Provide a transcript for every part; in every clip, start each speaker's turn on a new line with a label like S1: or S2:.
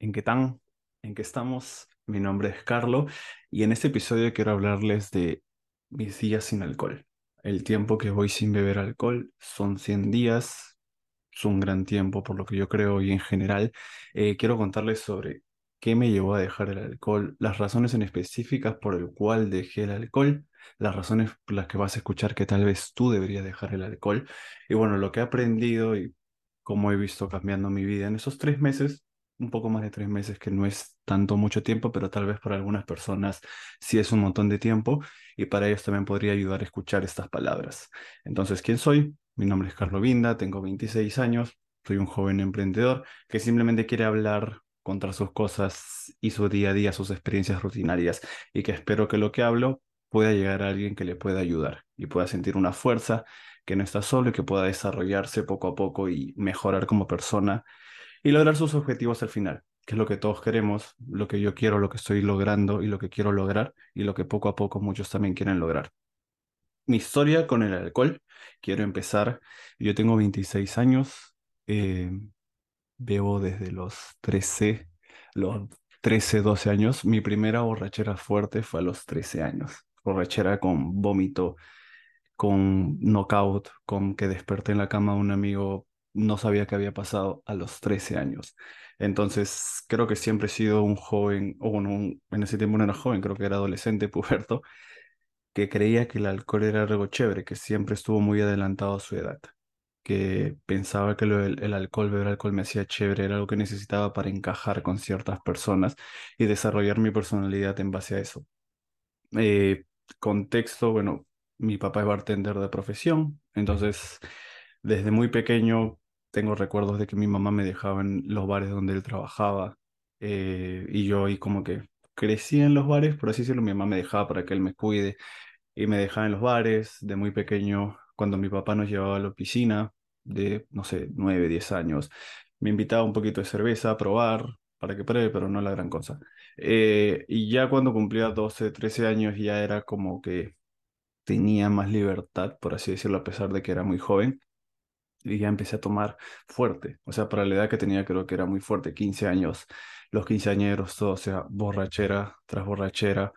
S1: ¿En qué tan? ¿En qué estamos? Mi nombre es Carlo y en este episodio quiero hablarles de mis días sin alcohol. El tiempo que voy sin beber alcohol son 100 días, es un gran tiempo por lo que yo creo y en general eh, quiero contarles sobre qué me llevó a dejar el alcohol, las razones en específicas por el cual dejé el alcohol, las razones por las que vas a escuchar que tal vez tú deberías dejar el alcohol y bueno, lo que he aprendido y cómo he visto cambiando mi vida en esos tres meses un poco más de tres meses, que no es tanto mucho tiempo, pero tal vez para algunas personas sí es un montón de tiempo y para ellos también podría ayudar a escuchar estas palabras. Entonces, ¿quién soy? Mi nombre es Carlos Vinda, tengo 26 años, soy un joven emprendedor que simplemente quiere hablar contra sus cosas y su día a día, sus experiencias rutinarias y que espero que lo que hablo pueda llegar a alguien que le pueda ayudar y pueda sentir una fuerza, que no está solo y que pueda desarrollarse poco a poco y mejorar como persona y lograr sus objetivos al final, que es lo que todos queremos, lo que yo quiero, lo que estoy logrando y lo que quiero lograr y lo que poco a poco muchos también quieren lograr. Mi historia con el alcohol, quiero empezar, yo tengo 26 años, eh, bebo desde los 13, los 13, 12 años. Mi primera borrachera fuerte fue a los 13 años. Borrachera con vómito, con knockout, con que desperté en la cama de un amigo no sabía qué había pasado a los 13 años. Entonces, creo que siempre he sido un joven, o bueno, en ese tiempo no era joven, creo que era adolescente, puberto, que creía que el alcohol era algo chévere, que siempre estuvo muy adelantado a su edad, que pensaba que el, alcohol, beber alcohol me hacía chévere, era algo que necesitaba para encajar con ciertas personas y desarrollar mi personalidad en base a eso. Eh, contexto, bueno, mi papá es bartender de profesión, entonces desde muy pequeño tengo recuerdos de que mi mamá me dejaba en los bares donde él trabajaba eh, y yo ahí como que crecí en los bares, por así decirlo, mi mamá me dejaba para que él me cuide y me dejaba en los bares de muy pequeño cuando mi papá nos llevaba a la piscina de, no sé, nueve, diez años. Me invitaba un poquito de cerveza a probar para que pruebe, pero no la gran cosa. Eh, y ya cuando cumplía 12, 13 años ya era como que tenía más libertad, por así decirlo, a pesar de que era muy joven y ya empecé a tomar fuerte. O sea, para la edad que tenía creo que era muy fuerte, 15 años, los quinceañeros, todo, o sea, borrachera tras borrachera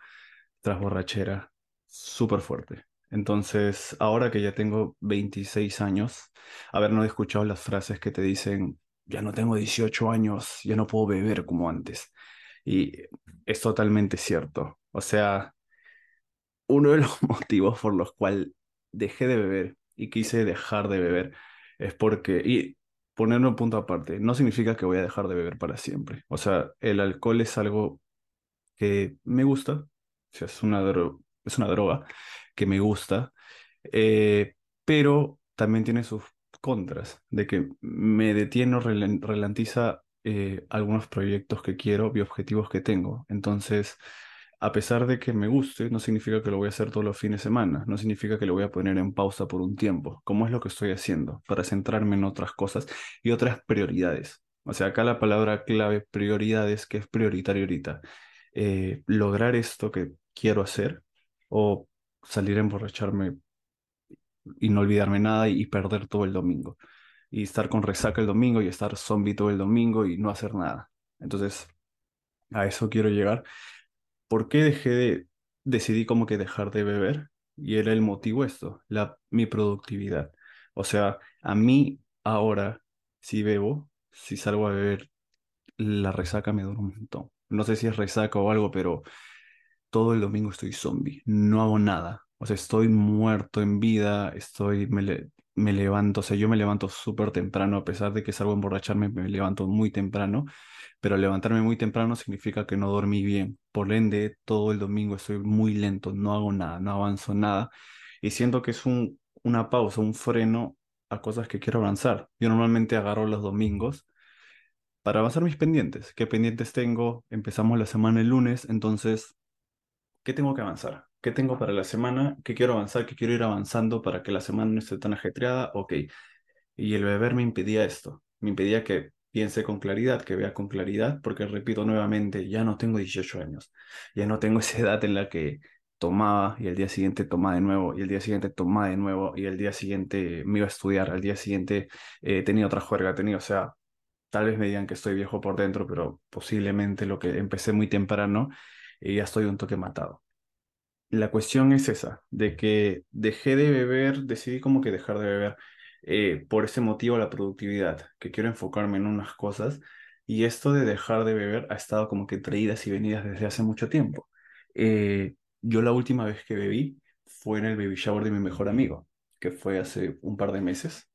S1: tras borrachera, súper fuerte. Entonces, ahora que ya tengo 26 años, haber no escuchado las frases que te dicen, ya no tengo 18 años, ya no puedo beber como antes. Y es totalmente cierto. O sea, uno de los motivos por los cuales dejé de beber y quise dejar de beber es porque, y ponerlo un punto aparte, no significa que voy a dejar de beber para siempre. O sea, el alcohol es algo que me gusta, es una, es una droga que me gusta, eh, pero también tiene sus contras, de que me detiene o ralentiza eh, algunos proyectos que quiero y objetivos que tengo. Entonces, a pesar de que me guste, no significa que lo voy a hacer todos los fines de semana, no significa que lo voy a poner en pausa por un tiempo, como es lo que estoy haciendo, para centrarme en otras cosas y otras prioridades. O sea, acá la palabra clave prioridades, que es prioritario ahorita. Eh, lograr esto que quiero hacer o salir a emborracharme y no olvidarme nada y, perder todo el domingo. Y estar con resaca el domingo y estar zombie todo el domingo y no hacer nada. Entonces, a eso quiero llegar ¿por qué dejé de, decidí como que dejar de beber? Y era el motivo esto, la, mi productividad. O sea, a mí ahora, si bebo, si salgo a beber, la resaca me dura un montón. No sé si es resaca o algo, pero todo el domingo estoy zombie, no hago nada. O sea, estoy muerto en vida, estoy, me, me levanto, o sea, yo me levanto súper temprano, a pesar de que salgo a emborracharme, me levanto muy temprano pero levantarme muy temprano significa que no dormí bien. Por ende, todo el domingo estoy muy lento, no hago nada, no avanzo nada y siento que es un, una pausa, un freno a cosas que quiero avanzar. Yo normalmente agarro los domingos para avanzar mis pendientes. ¿Qué pendientes tengo? Empezamos la semana el lunes, entonces, ¿qué tengo que avanzar? ¿Qué tengo para la semana? ¿Qué quiero avanzar? ¿Qué quiero ir avanzando para que la semana no esté tan ajetreada? Ok. Y el beber me impedía esto. Me impedía que piense con claridad, que vea con claridad, porque repito nuevamente, ya no tengo 18 años, ya no tengo esa edad en la que tomaba y el día siguiente tomaba de nuevo y el día siguiente tomaba de nuevo y el día siguiente me iba a estudiar, al día siguiente eh, tenía otra juerga, tenía, o sea, tal vez me digan que estoy viejo por dentro, pero posiblemente lo que empecé muy temprano y ya estoy un toque matado. La cuestión es esa, de que dejé de beber, decidí como que dejar de beber eh, por ese motivo la productividad, que quiero enfocarme en unas cosas y esto de dejar de beber ha estado como que traídas y venidas desde hace mucho tiempo. Eh, yo la última vez que bebí fue en el baby shower de mi mejor amigo, que fue hace un par de meses.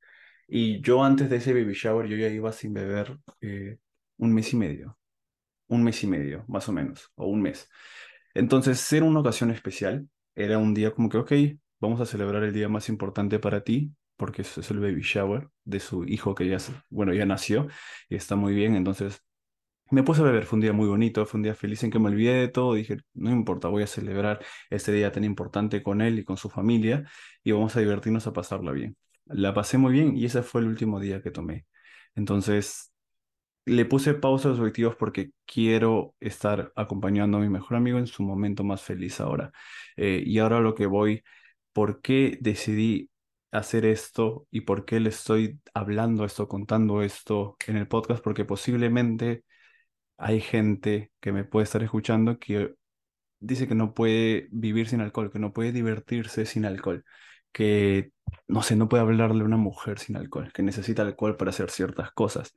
S1: Y yo antes de ese baby shower yo ya iba sin beber eh, un mes y medio, un mes y medio, más o menos, o un mes. Entonces, era una ocasión especial, era un día como que, ok, vamos a celebrar el día más importante para ti, porque es el baby shower de su hijo que ya, bueno, ya nació y está muy bien, entonces me puse a beber, fue un día muy bonito, fue un día feliz en que me olvidé de todo, dije, no importa, voy a celebrar este día tan importante con él y con su familia y vamos a divertirnos a pasarla bien. La pasé muy bien y ese fue el último día que tomé. Entonces, le puse pausa a los objetivos porque quiero estar acompañando a mi mejor amigo en su momento más feliz ahora. Eh, y ahora lo que voy, ¿por qué decidí hacer esto y por qué le estoy hablando esto, contando esto en el podcast? Porque posiblemente hay gente que me puede estar escuchando que dice que no puede vivir sin alcohol, que no puede divertirse sin alcohol, que no sé, no puede hablarle a una mujer sin alcohol, que necesita alcohol para hacer ciertas cosas.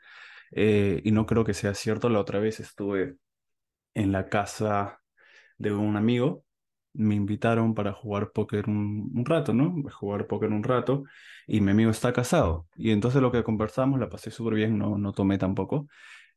S1: Eh, y no creo que sea cierto. La otra vez estuve en la casa de un amigo, me invitaron para jugar póker un, un rato, ¿no? Jugar póker un rato y mi amigo está casado. Y entonces lo que conversamos, la pasé súper bien, no, no tomé tampoco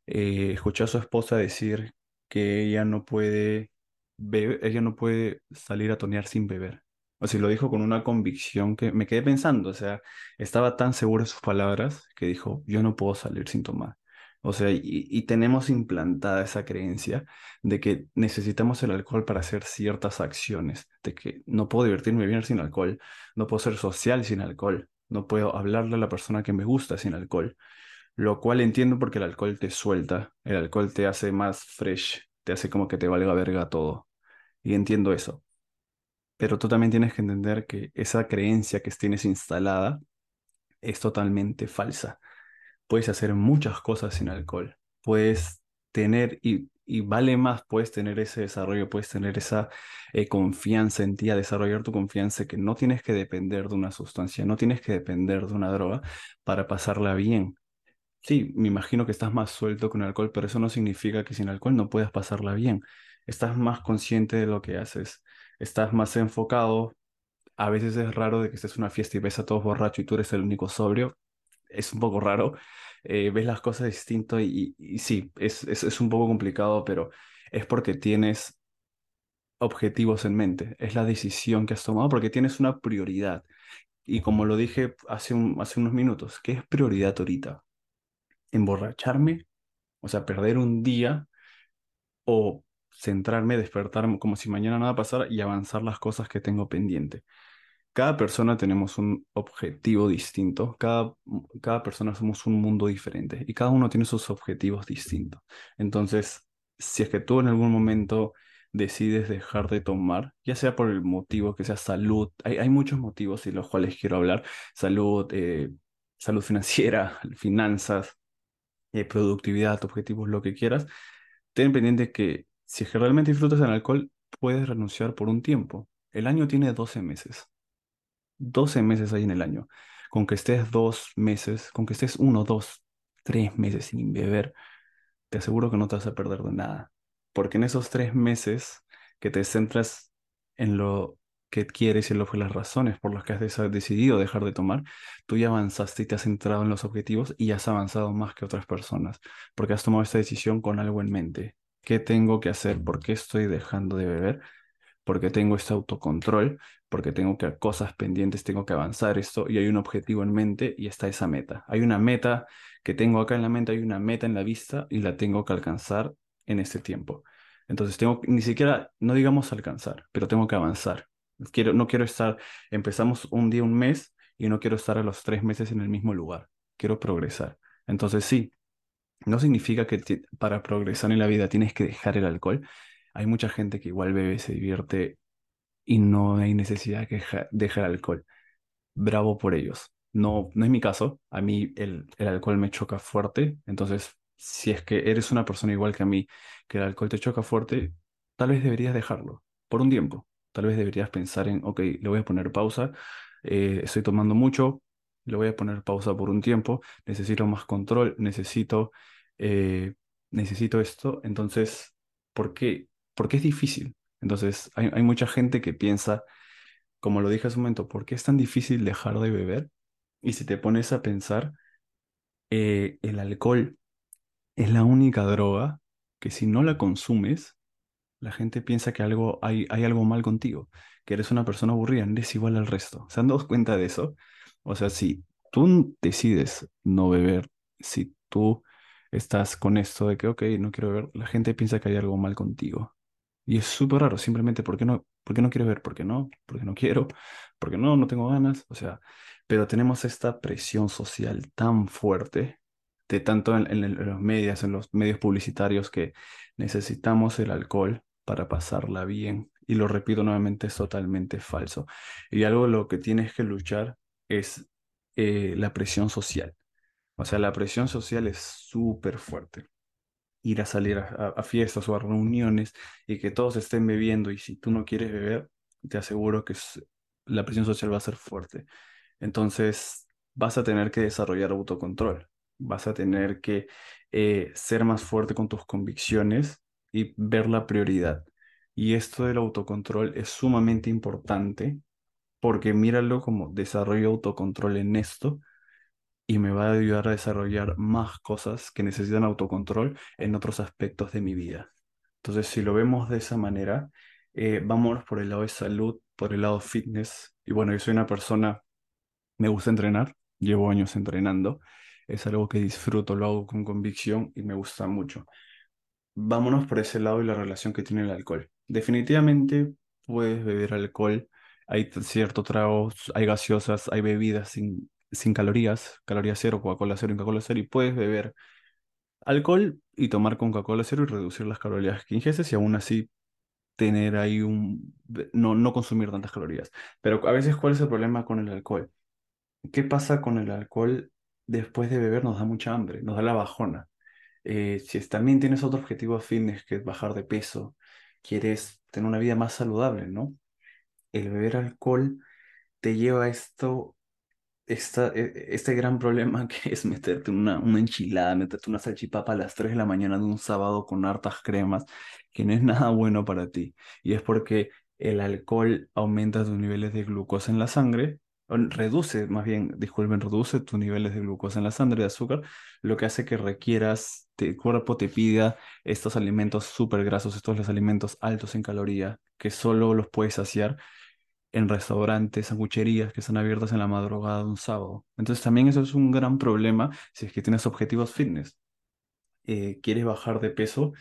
S1: eh, escuché a su esposa decir que ella no puede beber, ella no puede salir a tonear sin beber. O sea, lo dijo con una convicción que me quedé pensando, o sea, estaba tan seguro de sus palabras que dijo, yo no puedo salir sin tomar. O sea, y, tenemos implantada esa creencia de que necesitamos el alcohol para hacer ciertas acciones, de que no puedo divertirme bien sin alcohol, no puedo ser social sin alcohol, no puedo hablarle a la persona que me gusta sin alcohol lo cual entiendo porque el alcohol te suelta, el alcohol te hace más fresh, te hace como que te valga verga todo. Y entiendo eso. Pero tú también tienes que entender que esa creencia que tienes instalada es totalmente falsa. Puedes hacer muchas cosas sin alcohol. Puedes tener, y, y vale más, puedes tener ese desarrollo, puedes tener esa eh, confianza en ti, a desarrollar tu confianza, que no tienes que depender de una sustancia, no tienes que depender de una droga para pasarla bien Sí, me imagino que estás más suelto con alcohol, pero eso no significa que sin alcohol no puedas pasarla bien. Estás más consciente de lo que haces, estás más enfocado. A veces es raro de que estés en una fiesta y ves a todos borrachos y tú eres el único sobrio. Es un poco raro. Eh, ves las cosas distinto y, sí, es, es, es un poco complicado, pero es porque tienes objetivos en mente. Es la decisión que has tomado porque tienes una prioridad. Y como lo dije hace, un, hace unos minutos, ¿qué es prioridad ahorita? emborracharme, o sea, perder un día o centrarme, despertarme como si mañana nada pasara y avanzar las cosas que tengo pendiente. Cada persona tenemos un objetivo distinto, cada, cada persona somos un mundo diferente y cada uno tiene sus objetivos distintos. Entonces, si es que tú en algún momento decides dejar de tomar, ya sea por el motivo que sea salud, hay, hay muchos motivos y los cuales quiero hablar, salud, eh, salud financiera, finanzas, eh, productividad, objetivos, lo que quieras, ten pendiente que si es que realmente disfrutas del alcohol, puedes renunciar por un tiempo. El año tiene 12 meses. 12 meses hay en el año. Con que estés dos meses, con que estés uno, dos, tres meses sin beber, te aseguro que no te vas a perder de nada. Porque en esos tres meses que te centras en lo que quieres y lo que las razones por las que has decidido dejar de tomar, tú ya avanzaste y te has centrado en los objetivos y has avanzado más que otras personas, porque has tomado esta decisión con algo en mente. ¿Qué tengo que hacer? ¿Por qué estoy dejando de beber? Porque tengo este autocontrol, porque tengo que cosas pendientes, tengo que avanzar esto y hay un objetivo en mente y está esa meta. Hay una meta que tengo acá en la mente, hay una meta en la vista y la tengo que alcanzar en este tiempo. Entonces tengo ni siquiera, no digamos alcanzar, pero tengo que avanzar. Quiero, no quiero estar, empezamos un día, un mes, y no quiero estar a los tres meses en el mismo lugar. Quiero progresar. Entonces sí, no significa que para progresar en la vida tienes que dejar el alcohol. Hay mucha gente que igual bebe, se divierte y no hay necesidad de dejar el alcohol. Bravo por ellos. No, no es mi caso. A mí el, el alcohol me choca fuerte. Entonces, si es que eres una persona igual que a mí, que el alcohol te choca fuerte, tal vez deberías dejarlo por un tiempo. Tal vez deberías pensar en, ok, le voy a poner pausa. eh, estoy tomando mucho, le voy a poner pausa por un tiempo. Necesito más control, necesito, eh, necesito esto. Entonces, ¿por qué? Porque es difícil. Entonces, hay, mucha gente que piensa, como lo dije hace un momento, ¿por qué es tan difícil dejar de beber? Y si te pones a pensar, eh, el alcohol es la única droga que si no la consumes, la gente piensa que algo, hay, hay algo mal contigo, que eres una persona aburrida, no eres igual al resto. ¿Se han dado cuenta de eso? O sea, si tú decides no beber, si tú estás con esto de que, ok, no quiero beber, la gente piensa que hay algo mal contigo. Y es súper raro, simplemente, ¿por qué no, por qué no quiero ver? ¿Por qué no? ¿Por qué no quiero? ¿Por qué no? No tengo ganas. O sea, pero tenemos esta presión social tan fuerte, de tanto en, en- en los medios, en los medios publicitarios, que necesitamos el alcohol para pasarla bien. Y lo repito nuevamente, es totalmente falso. Y algo lo que tienes que luchar es eh, la presión social. O sea, la presión social es súper fuerte ir a salir a, fiestas o a reuniones y que todos estén bebiendo y si tú no quieres beber, te aseguro que la presión social va a ser fuerte. Entonces, vas a tener que desarrollar autocontrol, vas a tener que eh, ser más fuerte con tus convicciones y ver la prioridad. Y esto del autocontrol es sumamente importante porque míralo como desarrollo autocontrol en esto y me va a ayudar a desarrollar más cosas que necesitan autocontrol en otros aspectos de mi vida. Entonces, si lo vemos de esa manera, eh, vámonos por el lado de salud, por el lado fitness. Y bueno, yo soy una persona, me gusta entrenar, llevo años entrenando, es algo que disfruto, lo hago con convicción y me gusta mucho. Vámonos por ese lado y la relación que tiene el alcohol. Definitivamente puedes beber alcohol, hay ciertos tragos, hay gaseosas, hay bebidas sin, sin calorías, calorías cero, Coca-Cola cero, Coca-Cola cero, y puedes beber alcohol y tomar con Coca-Cola cero y reducir las calorías que ingestes y aún así tener ahí un... no, no consumir tantas calorías. Pero a veces, ¿cuál es el problema con el alcohol? ¿Qué pasa con el alcohol? Después de beber nos da mucha hambre, nos da la bajona. Eh, si también tienes otro objetivo fitness que es bajar de peso, quieres tener una vida más saludable, ¿no? El beber alcohol te lleva a esto esta, e- este gran problema que es meterte una, una enchilada, meterte una salchipapa a las 3 de la mañana de un sábado con hartas cremas, que no es nada bueno para ti. Y es porque el alcohol aumenta tus niveles de glucosa en la sangre, reduce, más bien, disculpen, reduce tus niveles de glucosa en la sangre, de azúcar, lo que hace que requieras, te- el cuerpo te pida estos alimentos súper grasos, estos los alimentos altos en caloría, que solo los puedes saciar en restaurantes, sangucherías que están abiertas en la madrugada de un sábado. Entonces también eso es un gran problema si es que tienes objetivos fitness. Eh, quieres bajar de peso,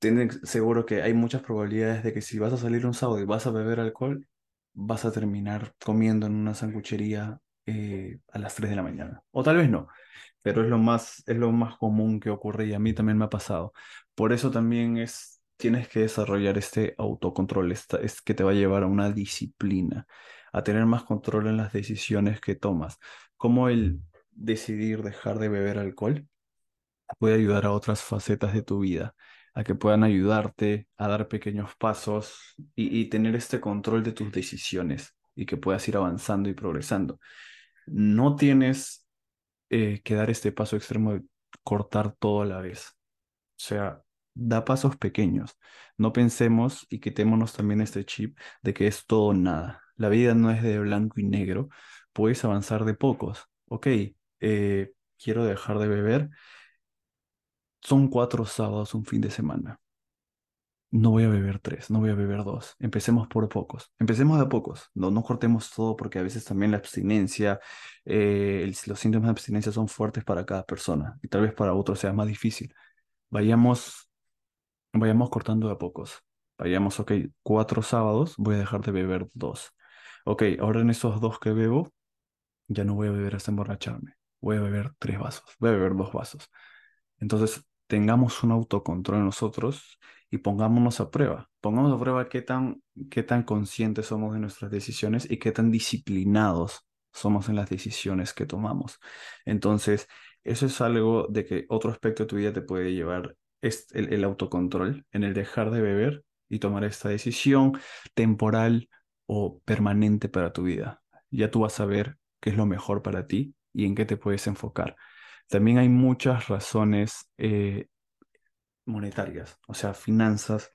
S1: ten seguro que hay muchas probabilidades de que si vas a salir un sábado y vas a beber alcohol, vas a terminar comiendo en una sanguchería eh, a las 3 de la mañana. O tal vez no, pero es lo más, es lo más común que ocurre y a mí también me ha pasado. Por eso también es, tienes que desarrollar este autocontrol, es que te va a llevar a una disciplina, a tener más control en las decisiones que tomas, como el decidir dejar de beber alcohol puede ayudar a otras facetas de tu vida, a que puedan ayudarte a dar pequeños pasos y, y tener este control de tus decisiones y que puedas ir avanzando y progresando. No tienes eh, que dar este paso extremo de cortar todo a la vez. O sea, da pasos pequeños. No pensemos y quitémonos también este chip de que es todo o nada. La vida no es de blanco y negro. Puedes avanzar de pocos. Ok, eh, quiero dejar de beber son cuatro sábados, un fin de semana. No voy a beber tres, no voy a beber dos. Empecemos por pocos. Empecemos de a pocos. No, no cortemos todo porque a veces también la abstinencia, eh, los síntomas de abstinencia son fuertes para cada persona y tal vez para otros sea más difícil. Vayamos, vayamos cortando a pocos. Vayamos, ok, cuatro sábados, voy a dejar de beber dos. Ok, ahora en esos dos que bebo, ya no voy a beber hasta emborracharme. Voy a beber tres vasos, voy a beber dos vasos. Entonces, tengamos un autocontrol en nosotros y pongámonos a prueba. Pongamos a prueba qué tan, qué tan conscientes somos de nuestras decisiones y qué tan disciplinados somos en las decisiones que tomamos. Entonces, eso es algo de que otro aspecto de tu vida te puede llevar es el, el autocontrol, en el dejar de beber y tomar esta decisión temporal o permanente para tu vida. Ya tú vas a ver qué es lo mejor para ti y en qué te puedes enfocar. También hay muchas razones eh, monetarias, o sea, finanzas.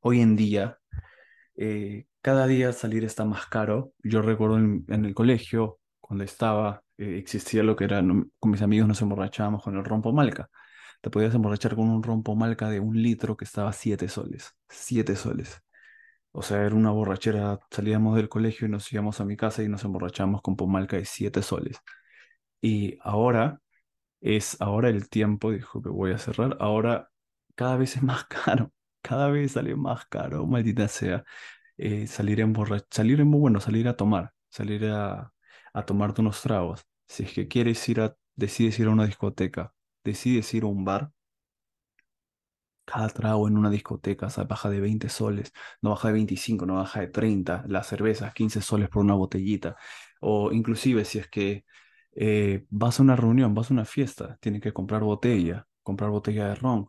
S1: Hoy en día, eh, cada día salir está más caro. Yo recuerdo en, el colegio, cuando estaba, eh, existía lo que era, con mis amigos nos emborrachábamos con el rompo malca. Te podías emborrachar con un rompo malca de un litro que estaba siete soles. Siete soles. O sea, era una borrachera. Salíamos del colegio y nos íbamos a mi casa y nos emborrachamos con pomalca de siete soles. Y ahora es ahora el tiempo, dijo que voy a cerrar. Ahora cada vez es más caro. Cada vez sale más caro, maldita sea. Eh, salir en salir en bueno, salir a tomar, salir a, a tomarte unos tragos. Si es que quieres ir a, decides ir a una discoteca, decides ir a un bar, cada trago en una discoteca o baja de 20 soles, no baja de 25, no baja de 30, las cervezas 15 soles por una botellita, o inclusive si es que eh, vas a una reunión, vas a una fiesta, tienes que comprar botella, comprar botella de ron.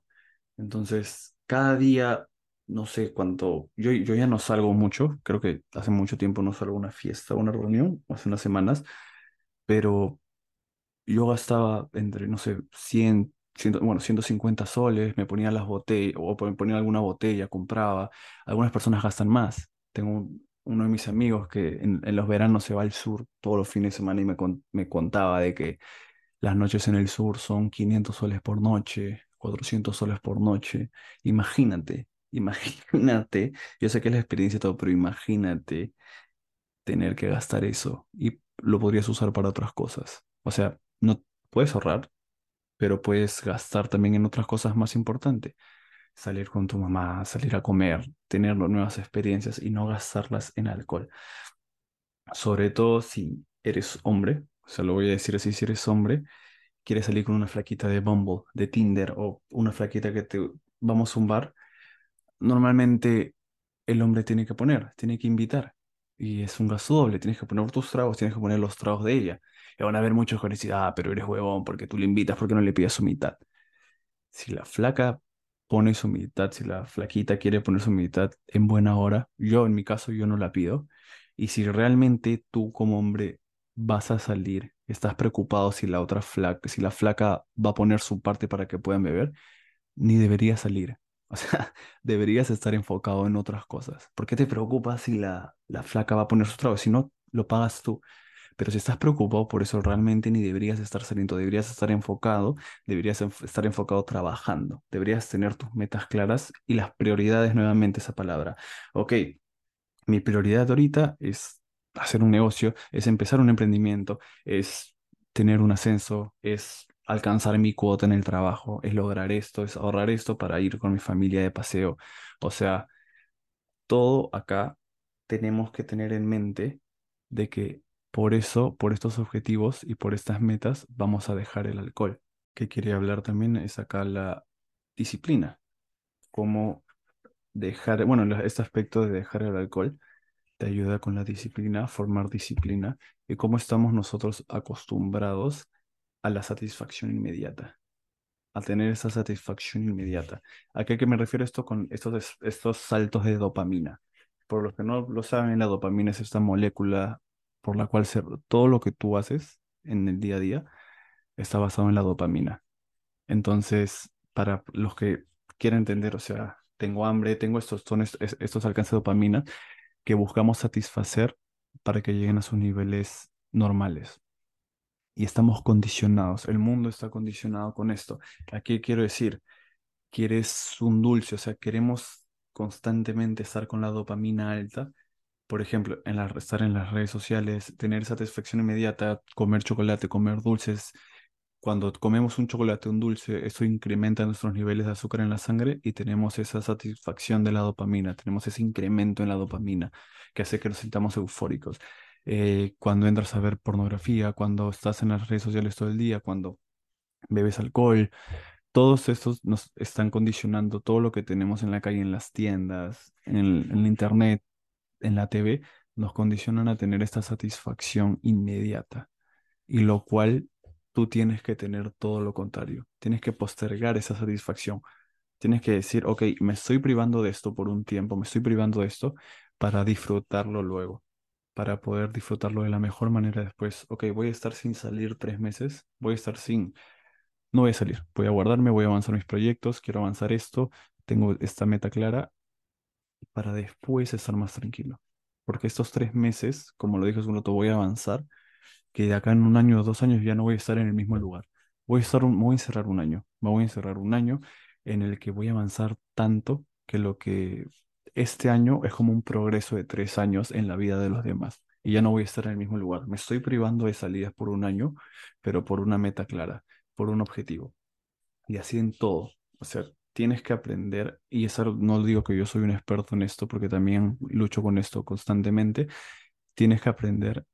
S1: Entonces, cada día, no sé cuánto, yo, yo ya no salgo mucho, creo que hace mucho tiempo no salgo a una fiesta, a una reunión, hace unas semanas, pero yo gastaba entre, no sé, 100, bueno, 150 soles, me ponía las botellas, o me ponía alguna botella, compraba. Algunas personas gastan más. Tengo uno de mis amigos que en, los veranos se va al sur todos los fines de semana y me, me contaba de que las noches en el sur son 500 soles por noche, 400 soles por noche. Imagínate, imagínate, yo sé que es la experiencia todo, pero imagínate tener que gastar eso y lo podrías usar para otras cosas. O sea, no puedes ahorrar, pero puedes gastar también en otras cosas más importantes. Salir con tu mamá, salir a comer, tener nuevas experiencias y no gastarlas en alcohol. Sobre todo si eres hombre, o sea, lo voy a decir así, si eres hombre, quieres salir con una flaquita de Bumble, de Tinder o una flaquita que te vamos a un bar, normalmente el hombre tiene que poner, tiene que invitar. Y es un gasto doble, tienes que poner tus tragos, tienes que poner los tragos de ella. Y van a haber muchos que decir, ah, pero eres huevón, porque tú le invitas, porque no le pides su mitad. Si la flaca pone su mitad, si la flaquita quiere poner su mitad en buena hora, yo en mi caso yo no la pido. Y si realmente tú como hombre vas a salir, estás preocupado si la otra flaca, si la flaca va a poner su parte para que puedan beber, ni deberías salir. O sea, deberías estar enfocado en otras cosas. ¿Por qué te preocupas si la, la flaca va a poner su trabajo? Si no, lo pagas tú. Pero si estás preocupado por eso, realmente ni deberías estar saliendo, deberías estar enfocado, deberías estar enfocado trabajando, deberías tener tus metas claras y las prioridades, nuevamente esa palabra. Ok, mi prioridad ahorita es hacer un negocio, es empezar un emprendimiento, es tener un ascenso, es alcanzar mi cuota en el trabajo, es lograr esto, es ahorrar esto para ir con mi familia de paseo. O sea, todo acá tenemos que tener en mente de que por eso, por estos objetivos y por estas metas, vamos a dejar el alcohol. Que quería hablar también es acá la disciplina. Cómo dejar, bueno, este aspecto de dejar el alcohol te ayuda con la disciplina, formar disciplina y cómo estamos nosotros acostumbrados a la satisfacción inmediata, a tener esa satisfacción inmediata. ¿A qué me refiero esto con estos, estos saltos de dopamina? Por los que no lo saben, la dopamina es esta molécula por la cual todo lo que tú haces en el día a día está basado en la dopamina. Entonces, para los que quieren entender, o sea, tengo hambre, tengo estos, estos alcances de dopamina que buscamos satisfacer para que lleguen a sus niveles normales. Y estamos condicionados, el mundo está condicionado con esto. Aquí quiero decir, quieres un dulce, o sea, queremos constantemente estar con la dopamina alta por ejemplo, en estar en las redes sociales, tener satisfacción inmediata, comer chocolate, comer dulces. Cuando comemos un chocolate, un dulce, eso incrementa nuestros niveles de azúcar en la sangre y tenemos esa satisfacción de la dopamina, tenemos ese incremento en la dopamina que hace que nos sintamos eufóricos. Eh, cuando entras a ver pornografía, cuando estás en las redes sociales todo el día, cuando bebes alcohol, todos estos nos están condicionando todo lo que tenemos en la calle, en las tiendas, en el internet, en la TV nos condicionan a tener esta satisfacción inmediata y lo cual tú tienes que tener todo lo contrario. Tienes que postergar esa satisfacción. Tienes que decir, ok, me estoy privando de esto por un tiempo, me estoy privando de esto para disfrutarlo luego, para poder disfrutarlo de la mejor manera después. Ok, voy a estar sin salir tres meses, voy a estar sin, no voy a salir, voy a guardarme, voy a avanzar mis proyectos, quiero avanzar esto, tengo esta meta clara para después estar más tranquilo. Porque estos tres meses, como lo un rato, voy a avanzar que de acá en un año o dos años ya no voy a estar en el mismo lugar. Voy a estar, voy a encerrar un año, me voy a encerrar un año en el que voy a avanzar tanto que lo que este año es como un progreso de tres años en la vida de los demás. Y ya no voy a estar en el mismo lugar. Me estoy privando de salidas por un año, pero por una meta clara, por un objetivo. Y así en todo. O sea, tienes que aprender, y eso no digo que yo soy un experto en esto, porque también lucho con esto constantemente, tienes que aprender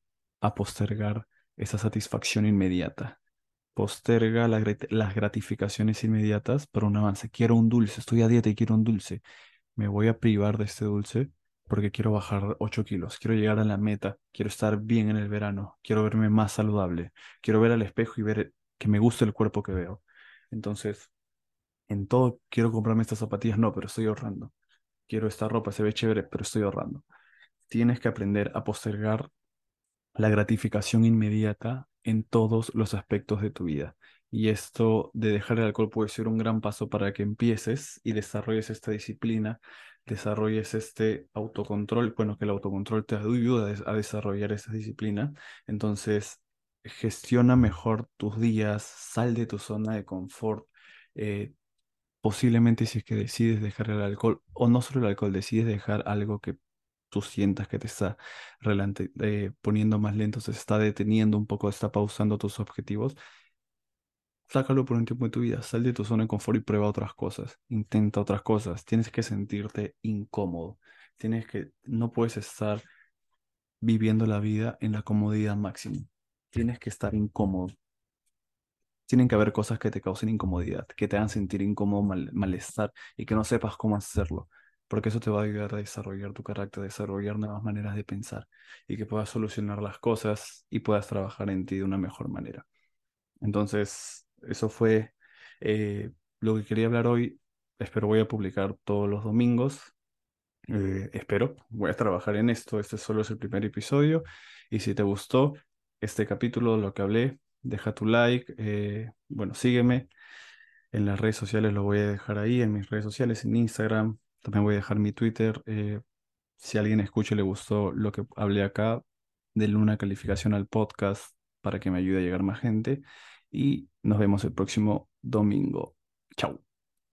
S1: a postergar esa satisfacción inmediata. Posterga las gratificaciones inmediatas para un avance. Quiero un dulce, estoy a dieta y quiero un dulce. Me voy a privar de este dulce porque quiero bajar 8 kilos, quiero llegar a la meta, quiero estar bien en el verano, quiero verme más saludable, quiero ver al espejo y ver que me gusta el cuerpo que veo. Entonces, en todo quiero comprarme estas zapatillas, no, pero estoy ahorrando. Quiero esta ropa, se ve chévere, pero estoy ahorrando. Tienes que aprender a postergar la gratificación inmediata en todos los aspectos de tu vida. Y esto de dejar el alcohol puede ser un gran paso para que empieces y desarrolles esta disciplina, desarrolles este autocontrol, bueno, que el autocontrol te ayuda a desarrollar esa disciplina. Entonces, gestiona mejor tus días, sal de tu zona de confort. Eh, posiblemente si es que decides dejar el alcohol, o no solo el alcohol, decides dejar algo que tú sientas que te está eh, poniendo más lento, se está deteniendo un poco, está pausando tus objetivos, sácalo por un tiempo de tu vida, sal de tu zona de confort y prueba otras cosas, intenta otras cosas, tienes que sentirte incómodo, tienes que, no puedes estar viviendo la vida en la comodidad máxima, tienes que estar incómodo. Tienen que haber cosas que te causen incomodidad, que te hagan sentir incómodo, malestar y que no sepas cómo hacerlo porque eso te va a ayudar a desarrollar tu carácter, a desarrollar nuevas maneras de pensar y que puedas solucionar las cosas y puedas trabajar en ti de una mejor manera. Entonces, eso fue eh, lo que quería hablar hoy. Espero voy a publicar todos los domingos. Eh, espero, voy a trabajar en esto. Este solo es el primer episodio. Y si te gustó este capítulo, lo que hablé, deja tu like. Eh, bueno, sígueme. En las redes sociales lo voy a dejar ahí, en mis redes sociales, en Instagram, también voy a dejar mi Twitter. Si alguien escucha y le gustó lo que hablé acá, denle una calificación al podcast para que me ayude a llegar más gente. Y nos vemos el próximo domingo. Chao.